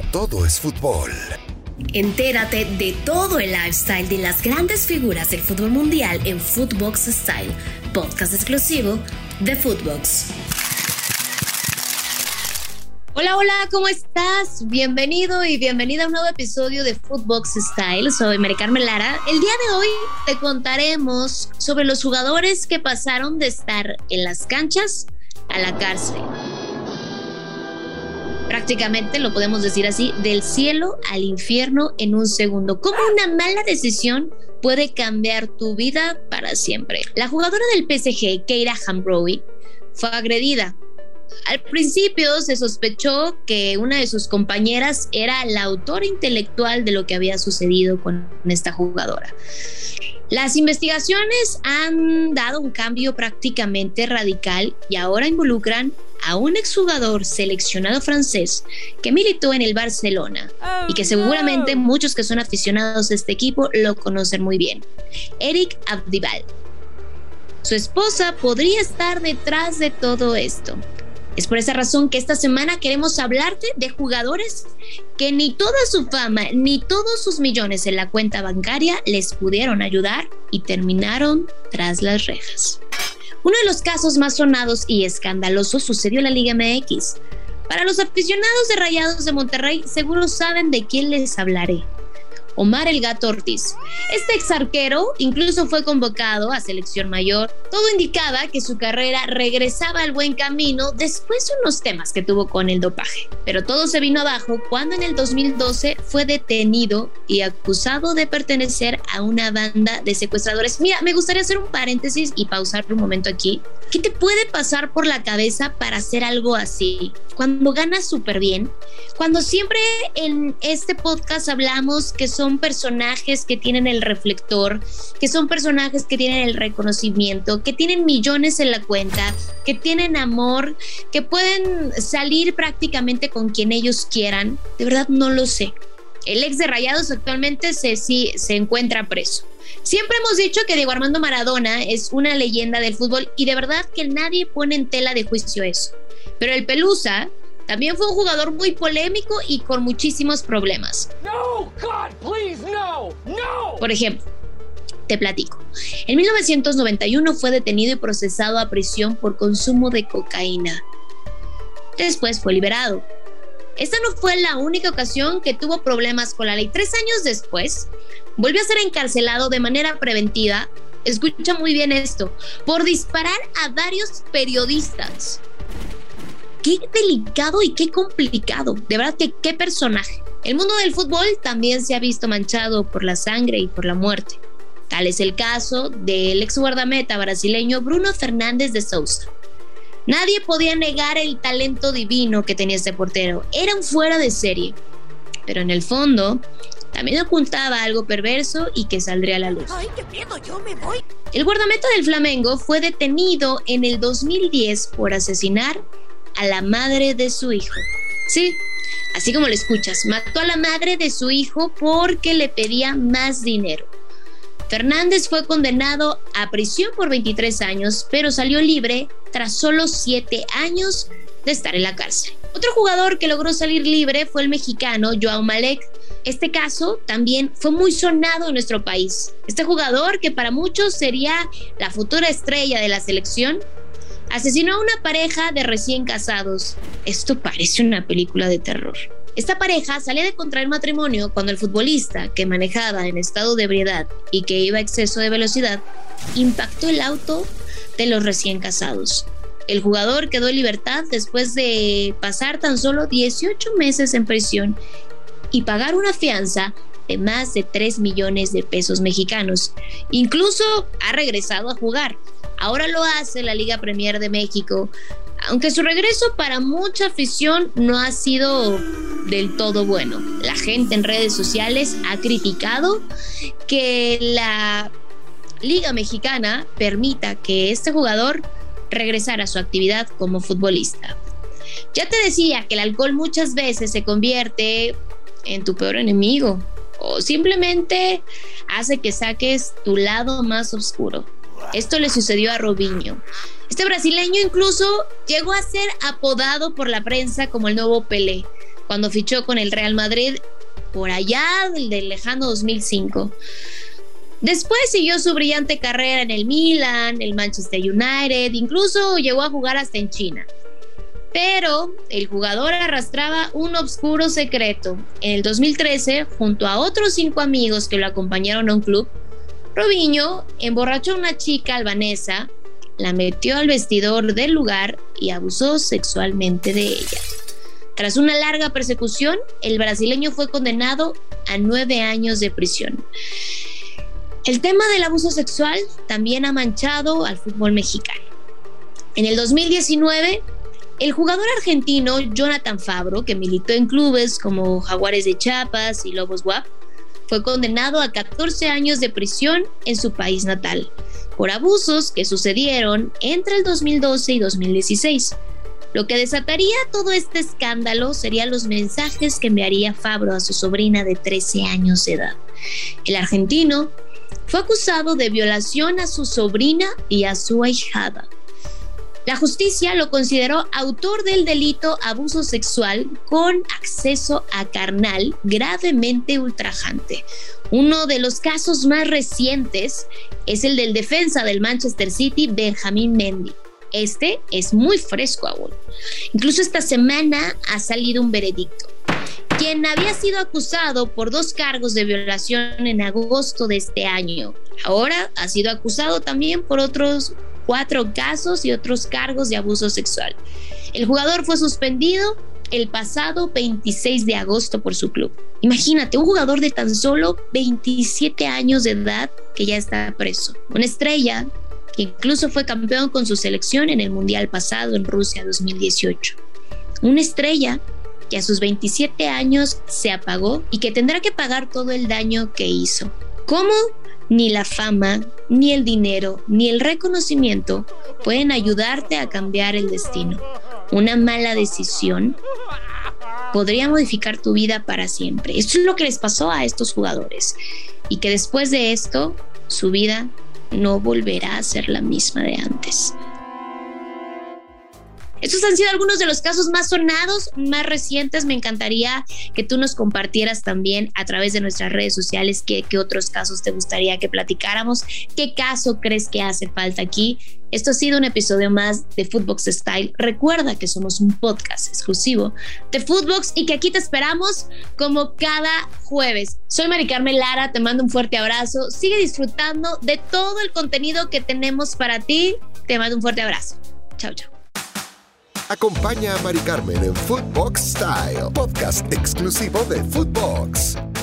todo es fútbol. Entérate de todo el lifestyle de las grandes figuras del fútbol mundial en Footbox Style, podcast exclusivo de Footbox. Hola, hola, ¿cómo estás? Bienvenido y bienvenida a un nuevo episodio de Footbox Style. Soy Mary Carmen Lara. El día de hoy te contaremos sobre los jugadores que pasaron de estar en las canchas a la cárcel. Prácticamente, lo podemos decir así, del cielo al infierno en un segundo. ¿Cómo una mala decisión puede cambiar tu vida para siempre? La jugadora del PSG, Keira Hambrowi, fue agredida al principio se sospechó que una de sus compañeras era la autora intelectual de lo que había sucedido con esta jugadora. Las investigaciones han dado un cambio prácticamente radical y ahora involucran a un exjugador seleccionado francés que militó en el Barcelona y que seguramente muchos que son aficionados a este equipo lo conocen muy bien. Eric Abdibal. Su esposa podría estar detrás de todo esto. Es por esa razón que esta semana queremos hablarte de jugadores que ni toda su fama ni todos sus millones en la cuenta bancaria les pudieron ayudar y terminaron tras las rejas. Uno de los casos más sonados y escandalosos sucedió en la Liga MX. Para los aficionados de Rayados de Monterrey seguro saben de quién les hablaré. Omar el Gato Ortiz. Este ex arquero incluso fue convocado a selección mayor. Todo indicaba que su carrera regresaba al buen camino después de unos temas que tuvo con el dopaje. Pero todo se vino abajo cuando en el 2012 fue detenido y acusado de pertenecer a una banda de secuestradores. Mira, me gustaría hacer un paréntesis y pausar un momento aquí. ¿Qué te puede pasar por la cabeza para hacer algo así? Cuando ganas súper bien, cuando siempre en este podcast hablamos que son son personajes que tienen el reflector, que son personajes que tienen el reconocimiento, que tienen millones en la cuenta, que tienen amor, que pueden salir prácticamente con quien ellos quieran. De verdad no lo sé. El ex de Rayados actualmente se, sí, se encuentra preso. Siempre hemos dicho que Diego Armando Maradona es una leyenda del fútbol y de verdad que nadie pone en tela de juicio eso. Pero el Pelusa también fue un jugador muy polémico y con muchísimos problemas. Por ejemplo, te platico. En 1991 fue detenido y procesado a prisión por consumo de cocaína. Después fue liberado. Esta no fue la única ocasión que tuvo problemas con la ley. Tres años después, volvió a ser encarcelado de manera preventiva. Escucha muy bien esto, por disparar a varios periodistas qué delicado y qué complicado. De verdad que qué personaje. El mundo del fútbol también se ha visto manchado por la sangre y por la muerte. Tal es el caso del ex guardameta brasileño Bruno Fernández de Souza. Nadie podía negar el talento divino que tenía este portero. Era un fuera de serie. Pero en el fondo, también ocultaba algo perverso y que saldría a la luz. Ay, ¿qué Yo me voy. El guardameta del Flamengo fue detenido en el 2010 por asesinar a la madre de su hijo. Sí, así como lo escuchas, mató a la madre de su hijo porque le pedía más dinero. Fernández fue condenado a prisión por 23 años, pero salió libre tras solo 7 años de estar en la cárcel. Otro jugador que logró salir libre fue el mexicano Joao Malek. Este caso también fue muy sonado en nuestro país. Este jugador, que para muchos sería la futura estrella de la selección, asesinó a una pareja de recién casados. Esto parece una película de terror. Esta pareja salía de contraer matrimonio cuando el futbolista, que manejaba en estado de ebriedad y que iba a exceso de velocidad, impactó el auto de los recién casados. El jugador quedó en libertad después de pasar tan solo 18 meses en prisión y pagar una fianza de más de 3 millones de pesos mexicanos. Incluso ha regresado a jugar, Ahora lo hace la Liga Premier de México, aunque su regreso para mucha afición no ha sido del todo bueno. La gente en redes sociales ha criticado que la Liga Mexicana permita que este jugador regresara a su actividad como futbolista. Ya te decía que el alcohol muchas veces se convierte en tu peor enemigo o simplemente hace que saques tu lado más oscuro. Esto le sucedió a Robinho. Este brasileño incluso llegó a ser apodado por la prensa como el nuevo Pelé. cuando fichó con el Real Madrid por allá del, lejano 2005. Después siguió su brillante carrera en el Milan, el Manchester United, incluso llegó a jugar hasta en China. Pero el jugador arrastraba un oscuro secreto. En el 2013, junto a otros cinco amigos que lo acompañaron a un club, Robinho emborrachó a una chica albanesa, la metió al vestidor del lugar y abusó sexualmente de ella. Tras una larga persecución, el brasileño fue condenado a nueve años de prisión. El tema del abuso sexual también ha manchado al fútbol mexicano. En el 2019, el jugador argentino Jonathan Fabro, que militó en clubes como Jaguares de Chiapas y Lobos WAP, fue condenado a 14 años de prisión en su país natal por abusos que sucedieron entre el 2012 y 2016. Lo que desataría todo este escándalo serían los mensajes que enviaría Fabro a su sobrina de 13 años de edad. El argentino fue acusado de violación a su sobrina y a su ahijada. La justicia lo consideró autor del delito abuso sexual con acceso a carnal gravemente ultrajante. Uno de los casos más recientes es el del defensa del Manchester City, Benjamin Mendy. Este es muy fresco aún. Incluso esta semana ha salido un veredicto. Quien había sido acusado por dos cargos de violación en agosto de este año, ahora ha sido acusado también por otros cuatro casos y otros cargos de abuso sexual. El jugador fue suspendido el pasado 26 de agosto por su club. Imagínate, un jugador de tan solo 27 años de edad que ya está preso. Una estrella que incluso fue campeón con su selección en el Mundial pasado en Rusia 2018. Una estrella que a sus 27 años se apagó y que tendrá que pagar todo el daño que hizo. ¿Cómo? Ni la fama, ni el dinero, ni el reconocimiento pueden ayudarte a cambiar el destino. Una mala decisión podría modificar tu vida para siempre. Esto es lo que les pasó a estos jugadores. Y que después de esto, su vida no volverá a ser la misma de antes. Estos han sido algunos de los casos más sonados, más recientes. Me encantaría que tú nos compartieras también a través de nuestras redes sociales qué, otros casos te gustaría que platicáramos, qué caso crees que hace falta aquí. Esto ha sido un episodio más de Footbox Style. Recuerda que somos un podcast exclusivo de Footbox y que aquí te esperamos como cada jueves. Soy Mari Carmen Lara, te mando un fuerte abrazo. Sigue disfrutando de todo el contenido que tenemos para ti. Te mando un fuerte abrazo. Chao, chao. Acompaña a Mari Carmen en Footbox Style, podcast exclusivo de Footbox.